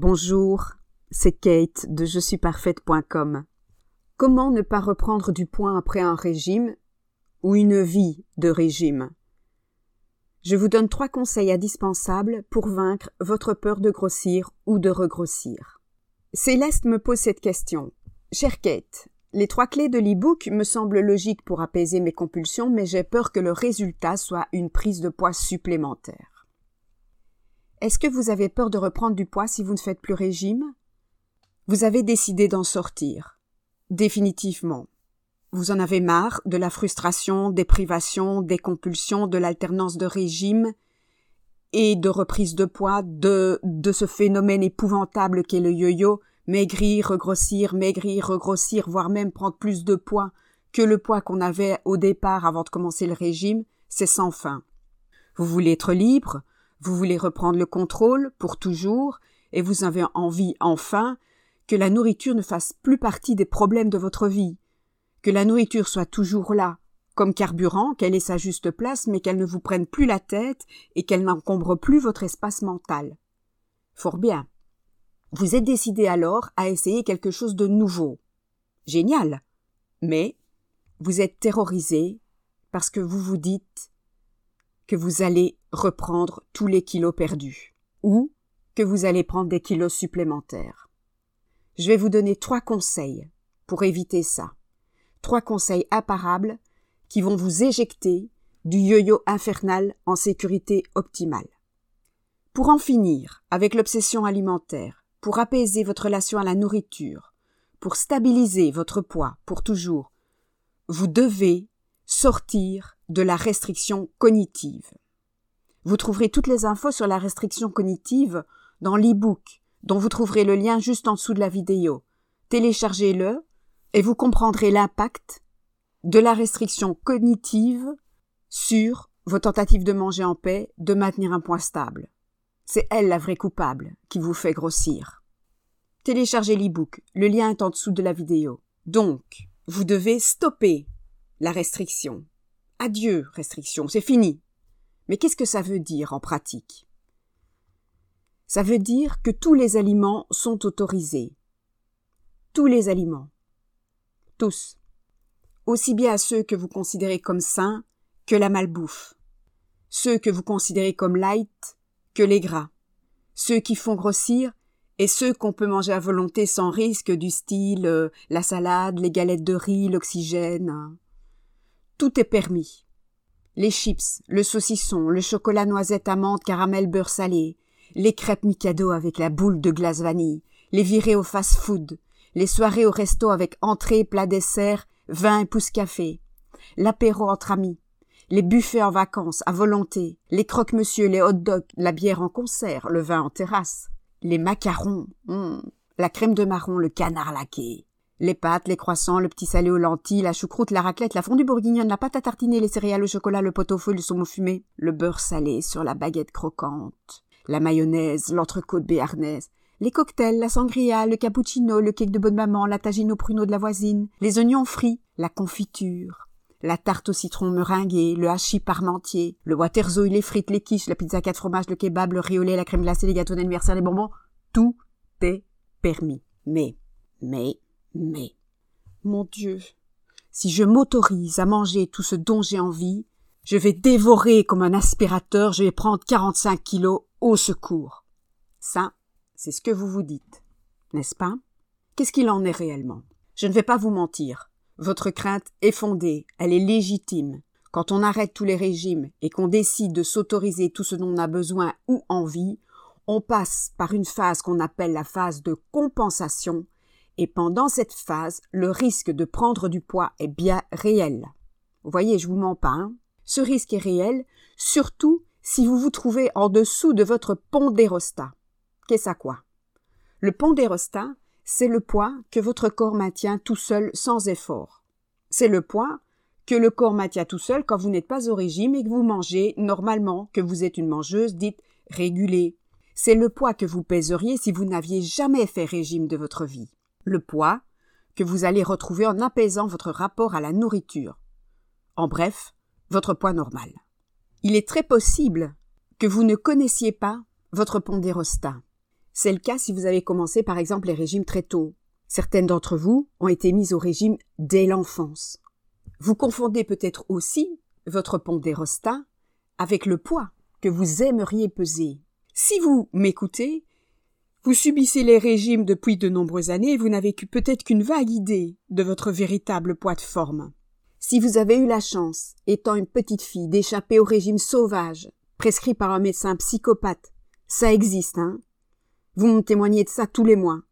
Bonjour, c'est Kate de je suis parfaite.com. Comment ne pas reprendre du poids après un régime ou une vie de régime? Je vous donne trois conseils indispensables pour vaincre votre peur de grossir ou de regrossir. Céleste me pose cette question. Chère Kate, les trois clés de l'e-book me semblent logiques pour apaiser mes compulsions, mais j'ai peur que le résultat soit une prise de poids supplémentaire. Est-ce que vous avez peur de reprendre du poids si vous ne faites plus régime? Vous avez décidé d'en sortir. Définitivement. Vous en avez marre de la frustration, des privations, des compulsions, de l'alternance de régime et de reprise de poids, de, de ce phénomène épouvantable qu'est le yo-yo, maigrir, regrossir, maigrir, regrossir, voire même prendre plus de poids que le poids qu'on avait au départ avant de commencer le régime, c'est sans fin. Vous voulez être libre, vous voulez reprendre le contrôle pour toujours, et vous avez envie enfin que la nourriture ne fasse plus partie des problèmes de votre vie, que la nourriture soit toujours là, comme carburant, qu'elle ait sa juste place, mais qu'elle ne vous prenne plus la tête et qu'elle n'encombre plus votre espace mental. Fort bien. Vous êtes décidé alors à essayer quelque chose de nouveau. Génial. Mais vous êtes terrorisé parce que vous vous dites que vous allez reprendre tous les kilos perdus, ou que vous allez prendre des kilos supplémentaires. Je vais vous donner trois conseils pour éviter ça. Trois conseils imparables qui vont vous éjecter du yo-yo infernal en sécurité optimale. Pour en finir avec l'obsession alimentaire, pour apaiser votre relation à la nourriture, pour stabiliser votre poids pour toujours, vous devez sortir de la restriction cognitive. Vous trouverez toutes les infos sur la restriction cognitive dans l'e-book, dont vous trouverez le lien juste en dessous de la vidéo. Téléchargez-le et vous comprendrez l'impact de la restriction cognitive sur vos tentatives de manger en paix, de maintenir un poids stable. C'est elle la vraie coupable qui vous fait grossir. Téléchargez l'e-book, le lien est en dessous de la vidéo. Donc, vous devez stopper la restriction. Adieu, restriction, c'est fini. Mais qu'est-ce que ça veut dire en pratique? Ça veut dire que tous les aliments sont autorisés. Tous les aliments. Tous. Aussi bien à ceux que vous considérez comme sains que la malbouffe. Ceux que vous considérez comme light que les gras. Ceux qui font grossir et ceux qu'on peut manger à volonté sans risque du style euh, la salade, les galettes de riz, l'oxygène. Tout est permis. Les chips, le saucisson, le chocolat noisette amande caramel beurre salé, les crêpes Mikado avec la boule de glace vanille, les virées au fast-food, les soirées au resto avec entrée, plat dessert, vin et pousse café, l'apéro entre amis, les buffets en vacances à volonté, les croque-monsieur, les hot-dogs, la bière en concert, le vin en terrasse, les macarons, hum, la crème de marron, le canard laqué, les pâtes, les croissants, le petit salé aux lentilles, la choucroute, la raclette, la fondue bourguignonne, la pâte à tartiner, les céréales, le chocolat, le pot-au-feu, le saumon fumé, le beurre salé sur la baguette croquante, la mayonnaise, l'entrecôte béarnaise, les cocktails, la sangria, le cappuccino, le cake de bonne maman, la tagine au pruneau de la voisine, les oignons frits, la confiture, la tarte au citron meringuée, le hachis parmentier, le waterzo, les frites, les quiches, la pizza quatre fromages, le kebab, le riolet, la crème glacée, les gâteaux d'anniversaire, les bonbons, tout est permis. Mais, mais, mais, mon Dieu, si je m'autorise à manger tout ce dont j'ai envie, je vais dévorer comme un aspirateur, je vais prendre 45 kilos au secours. Ça, c'est ce que vous vous dites, n'est-ce pas? Qu'est-ce qu'il en est réellement? Je ne vais pas vous mentir. Votre crainte est fondée, elle est légitime. Quand on arrête tous les régimes et qu'on décide de s'autoriser tout ce dont on a besoin ou envie, on passe par une phase qu'on appelle la phase de compensation et pendant cette phase, le risque de prendre du poids est bien réel. Vous voyez, je vous mens pas. Hein Ce risque est réel, surtout si vous vous trouvez en dessous de votre pondérostat. Qu'est-ce à quoi? Le pondérostat, c'est le poids que votre corps maintient tout seul sans effort. C'est le poids que le corps maintient tout seul quand vous n'êtes pas au régime et que vous mangez normalement, que vous êtes une mangeuse dite régulée. C'est le poids que vous pèseriez si vous n'aviez jamais fait régime de votre vie le poids, que vous allez retrouver en apaisant votre rapport à la nourriture. En bref, votre poids normal. Il est très possible que vous ne connaissiez pas votre pondérostat. C'est le cas si vous avez commencé par exemple les régimes très tôt. Certaines d'entre vous ont été mises au régime dès l'enfance. Vous confondez peut-être aussi votre pondérostat avec le poids que vous aimeriez peser. Si vous m'écoutez, vous subissez les régimes depuis de nombreuses années et vous n'avez peut-être qu'une vague idée de votre véritable poids de forme. Si vous avez eu la chance, étant une petite fille, d'échapper au régime sauvage, prescrit par un médecin psychopathe, ça existe, hein? Vous me témoignez de ça tous les mois.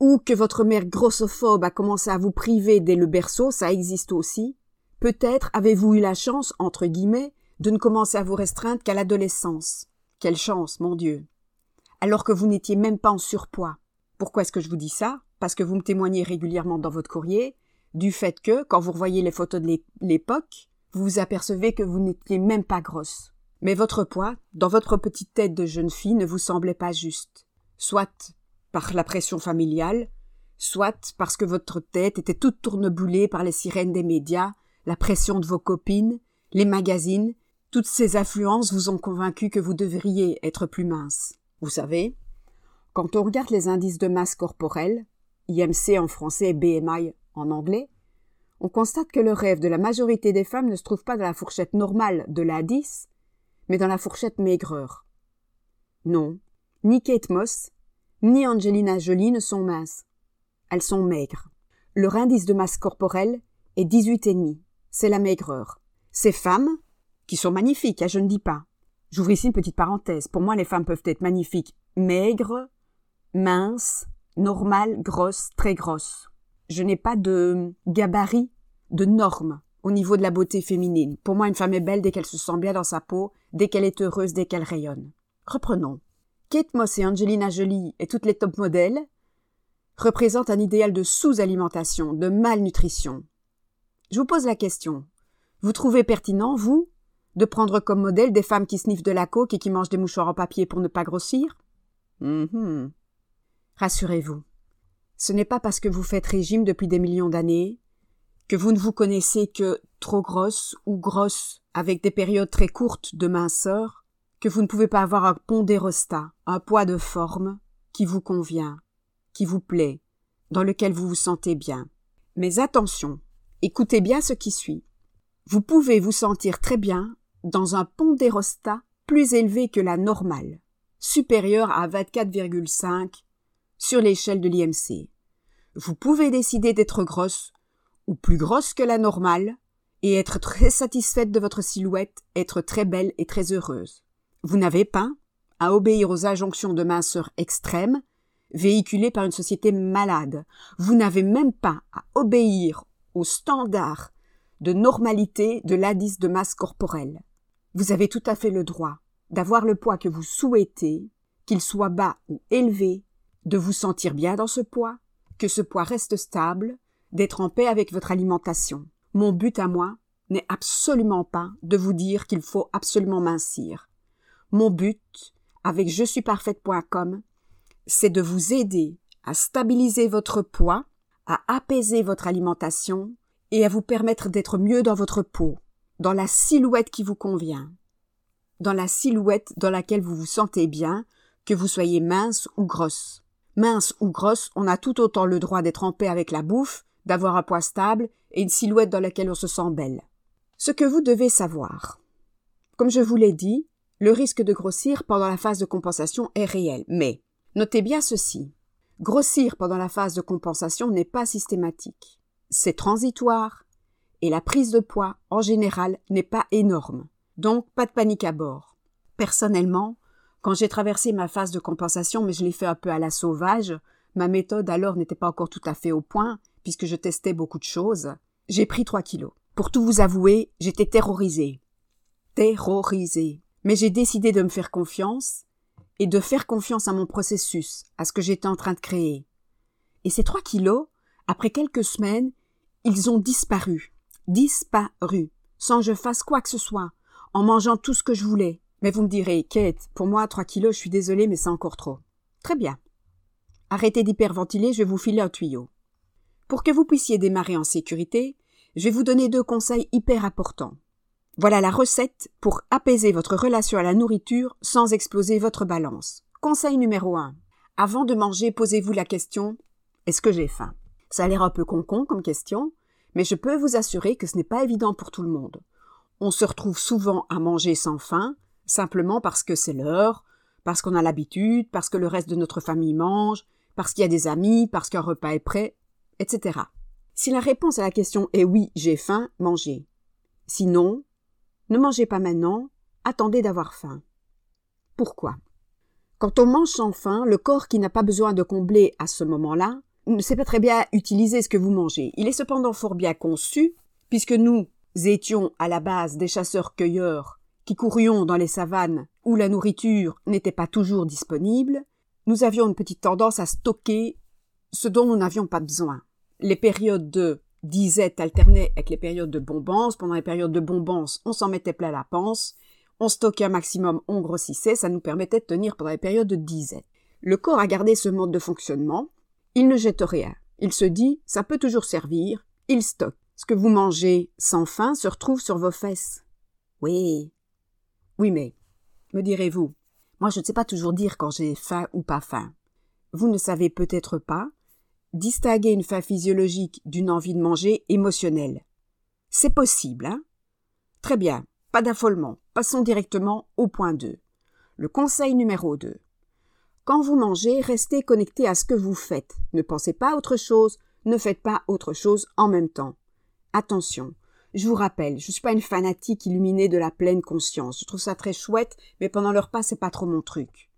Ou que votre mère grossophobe a commencé à vous priver dès le berceau, ça existe aussi. Peut-être avez-vous eu la chance, entre guillemets, de ne commencer à vous restreindre qu'à l'adolescence. Quelle chance, mon Dieu. Alors que vous n'étiez même pas en surpoids. Pourquoi est-ce que je vous dis ça? Parce que vous me témoignez régulièrement dans votre courrier du fait que, quand vous revoyez les photos de l'époque, vous vous apercevez que vous n'étiez même pas grosse. Mais votre poids, dans votre petite tête de jeune fille, ne vous semblait pas juste. Soit par la pression familiale, soit parce que votre tête était toute tourneboulée par les sirènes des médias, la pression de vos copines, les magazines, toutes ces influences vous ont convaincu que vous devriez être plus mince. Vous savez, quand on regarde les indices de masse corporelle, IMC en français et BMI en anglais, on constate que le rêve de la majorité des femmes ne se trouve pas dans la fourchette normale de la 10, mais dans la fourchette maigreur. Non, ni Kate Moss, ni Angelina Jolie ne sont minces. Elles sont maigres. Leur indice de masse corporelle est 18,5. C'est la maigreur. Ces femmes, qui sont magnifiques, hein, je ne dis pas. J'ouvre ici une petite parenthèse. Pour moi, les femmes peuvent être magnifiques, maigres, minces, normales, grosses, très grosses je n'ai pas de gabarit, de normes au niveau de la beauté féminine. Pour moi, une femme est belle dès qu'elle se sent bien dans sa peau, dès qu'elle est heureuse, dès qu'elle rayonne. Reprenons. Kate Moss et Angelina Jolie et toutes les top modèles représentent un idéal de sous-alimentation, de malnutrition. Je vous pose la question. Vous trouvez pertinent, vous, de prendre comme modèle des femmes qui sniffent de la coke et qui mangent des mouchoirs en papier pour ne pas grossir? Mm Rassurez-vous. Ce n'est pas parce que vous faites régime depuis des millions d'années, que vous ne vous connaissez que trop grosse ou grosse avec des périodes très courtes de minceur, que vous ne pouvez pas avoir un pondérostat, un poids de forme qui vous convient, qui vous plaît, dans lequel vous vous sentez bien. Mais attention, écoutez bien ce qui suit. Vous pouvez vous sentir très bien dans un pondérostat plus élevé que la normale, supérieur à 24,5 sur l'échelle de l'IMC. Vous pouvez décider d'être grosse ou plus grosse que la normale et être très satisfaite de votre silhouette, être très belle et très heureuse. Vous n'avez pas à obéir aux injonctions de minceur extrême véhiculées par une société malade. Vous n'avez même pas à obéir aux standards de normalité de l'indice de masse corporelle. Vous avez tout à fait le droit d'avoir le poids que vous souhaitez, qu'il soit bas ou élevé, de vous sentir bien dans ce poids, que ce poids reste stable, d'être en paix avec votre alimentation. Mon but à moi n'est absolument pas de vous dire qu'il faut absolument mincir. Mon but, avec je suis parfaite.com, c'est de vous aider à stabiliser votre poids, à apaiser votre alimentation et à vous permettre d'être mieux dans votre peau, dans la silhouette qui vous convient, dans la silhouette dans laquelle vous vous sentez bien, que vous soyez mince ou grosse. Mince ou grosse, on a tout autant le droit d'être en paix avec la bouffe, d'avoir un poids stable et une silhouette dans laquelle on se sent belle. Ce que vous devez savoir. Comme je vous l'ai dit, le risque de grossir pendant la phase de compensation est réel, mais notez bien ceci. Grossir pendant la phase de compensation n'est pas systématique. C'est transitoire et la prise de poids, en général, n'est pas énorme. Donc, pas de panique à bord. Personnellement, quand j'ai traversé ma phase de compensation, mais je l'ai fait un peu à la sauvage, ma méthode alors n'était pas encore tout à fait au point, puisque je testais beaucoup de choses, j'ai pris trois kilos. Pour tout vous avouer, j'étais terrorisée. Terrorisée. Mais j'ai décidé de me faire confiance et de faire confiance à mon processus, à ce que j'étais en train de créer. Et ces trois kilos, après quelques semaines, ils ont disparu. Disparu. Sans je fasse quoi que ce soit. En mangeant tout ce que je voulais. Mais vous me direz, Kate, pour moi, 3 kilos, je suis désolée, mais c'est encore trop. Très bien. Arrêtez d'hyperventiler, je vais vous filer un tuyau. Pour que vous puissiez démarrer en sécurité, je vais vous donner deux conseils hyper importants. Voilà la recette pour apaiser votre relation à la nourriture sans exploser votre balance. Conseil numéro 1. Avant de manger, posez-vous la question Est-ce que j'ai faim? Ça a l'air un peu concon comme question, mais je peux vous assurer que ce n'est pas évident pour tout le monde. On se retrouve souvent à manger sans faim, simplement parce que c'est l'heure, parce qu'on a l'habitude, parce que le reste de notre famille mange, parce qu'il y a des amis, parce qu'un repas est prêt, etc. Si la réponse à la question est oui, j'ai faim, mangez. Sinon, ne mangez pas maintenant, attendez d'avoir faim. Pourquoi? Quand on mange sans faim, le corps qui n'a pas besoin de combler à ce moment-là ne sait pas très bien utiliser ce que vous mangez. Il est cependant fort bien conçu, puisque nous étions à la base des chasseurs-cueilleurs qui courions dans les savanes où la nourriture n'était pas toujours disponible, nous avions une petite tendance à stocker ce dont nous n'avions pas besoin. Les périodes de disette alternaient avec les périodes de bombance. Pendant les périodes de bombance, on s'en mettait plein la panse. On stockait un maximum, on grossissait, ça nous permettait de tenir pendant les périodes de disette. Le corps a gardé ce mode de fonctionnement. Il ne jette rien. Il se dit, ça peut toujours servir. Il stocke. Ce que vous mangez sans faim se retrouve sur vos fesses. Oui. Oui, mais, me direz-vous, moi je ne sais pas toujours dire quand j'ai faim ou pas faim. Vous ne savez peut-être pas distinguer une faim physiologique d'une envie de manger émotionnelle. C'est possible, hein Très bien, pas d'affolement. Passons directement au point 2. Le conseil numéro 2. Quand vous mangez, restez connecté à ce que vous faites. Ne pensez pas à autre chose, ne faites pas autre chose en même temps. Attention, je vous rappelle, je suis pas une fanatique illuminée de la pleine conscience. Je trouve ça très chouette, mais pendant le repas, c'est pas trop mon truc.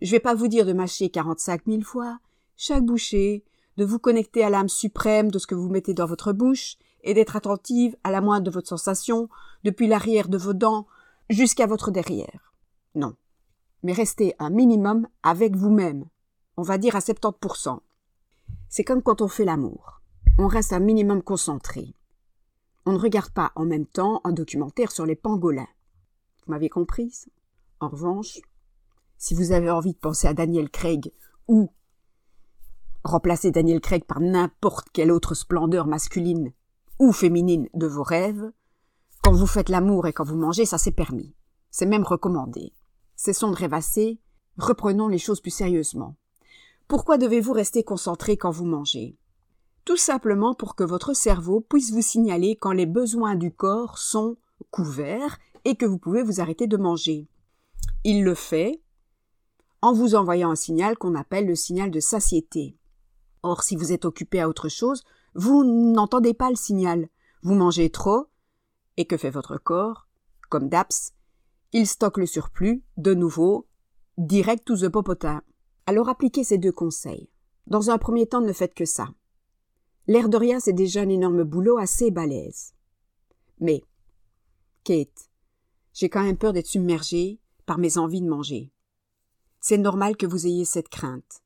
Je vais pas vous dire de mâcher 45 000 fois, chaque bouchée, de vous connecter à l'âme suprême de ce que vous mettez dans votre bouche, et d'être attentive à la moindre de votre sensation, depuis l'arrière de vos dents jusqu'à votre derrière. Non. Mais restez un minimum avec vous-même. On va dire à 70%. C'est comme quand on fait l'amour. On reste un minimum concentré. On ne regarde pas en même temps un documentaire sur les pangolins. Vous m'avez compris En revanche, si vous avez envie de penser à Daniel Craig ou remplacer Daniel Craig par n'importe quelle autre splendeur masculine ou féminine de vos rêves, quand vous faites l'amour et quand vous mangez, ça c'est permis. C'est même recommandé. Cessons de rêvasser, reprenons les choses plus sérieusement. Pourquoi devez-vous rester concentré quand vous mangez? Tout simplement pour que votre cerveau puisse vous signaler quand les besoins du corps sont couverts et que vous pouvez vous arrêter de manger. Il le fait en vous envoyant un signal qu'on appelle le signal de satiété. Or, si vous êtes occupé à autre chose, vous n'entendez pas le signal. Vous mangez trop, et que fait votre corps? Comme d'Aps, il stocke le surplus, de nouveau, direct to the popotin. Alors appliquez ces deux conseils. Dans un premier temps, ne faites que ça. L'air de rien, c'est déjà un énorme boulot assez balèze. Mais, Kate, j'ai quand même peur d'être submergée par mes envies de manger. C'est normal que vous ayez cette crainte.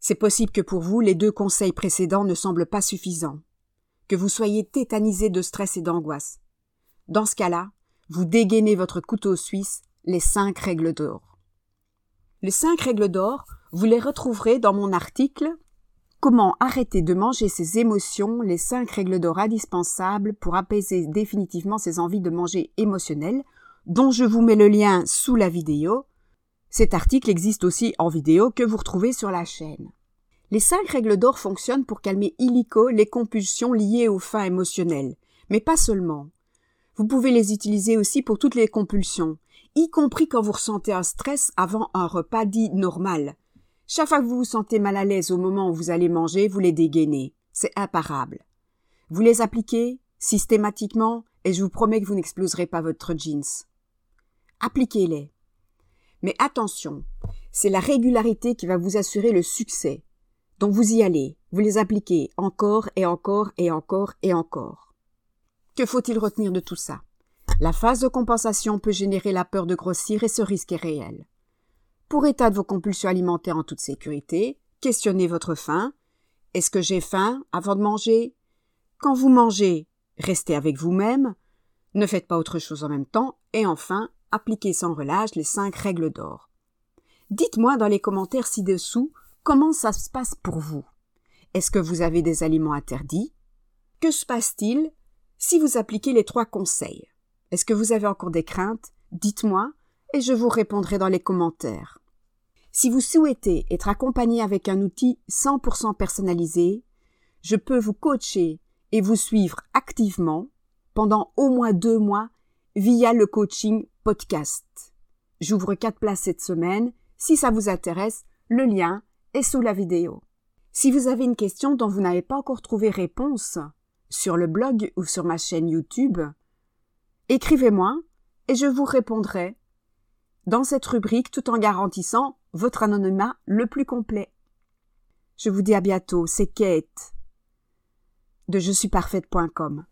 C'est possible que pour vous, les deux conseils précédents ne semblent pas suffisants, que vous soyez tétanisé de stress et d'angoisse. Dans ce cas-là, vous dégainez votre couteau suisse, les cinq règles d'or. Les cinq règles d'or, vous les retrouverez dans mon article Comment arrêter de manger ses émotions, les cinq règles d'or indispensables pour apaiser définitivement ses envies de manger émotionnelles, dont je vous mets le lien sous la vidéo. Cet article existe aussi en vidéo que vous retrouvez sur la chaîne. Les cinq règles d'or fonctionnent pour calmer illico les compulsions liées aux fins émotionnelles, mais pas seulement. Vous pouvez les utiliser aussi pour toutes les compulsions, y compris quand vous ressentez un stress avant un repas dit normal, chaque fois que vous vous sentez mal à l'aise au moment où vous allez manger, vous les dégainez. C'est imparable. Vous les appliquez systématiquement et je vous promets que vous n'exploserez pas votre jeans. Appliquez-les. Mais attention, c'est la régularité qui va vous assurer le succès. Donc vous y allez, vous les appliquez encore et encore et encore et encore. Que faut-il retenir de tout ça? La phase de compensation peut générer la peur de grossir et ce risque est réel. Pour état de vos compulsions alimentaires en toute sécurité, questionnez votre faim. Est-ce que j'ai faim avant de manger? Quand vous mangez, restez avec vous-même, ne faites pas autre chose en même temps, et enfin, appliquez sans relâche les cinq règles d'or. Dites-moi dans les commentaires ci-dessous comment ça se passe pour vous. Est-ce que vous avez des aliments interdits? Que se passe-t-il? Si vous appliquez les trois conseils Est-ce que vous avez encore des craintes? Dites-moi et je vous répondrai dans les commentaires. Si vous souhaitez être accompagné avec un outil 100% personnalisé, je peux vous coacher et vous suivre activement pendant au moins deux mois via le coaching podcast. J'ouvre quatre places cette semaine. Si ça vous intéresse, le lien est sous la vidéo. Si vous avez une question dont vous n'avez pas encore trouvé réponse sur le blog ou sur ma chaîne YouTube, écrivez-moi et je vous répondrai dans cette rubrique tout en garantissant votre anonymat le plus complet. Je vous dis à bientôt, c'est Kate de je suis parfaite.com.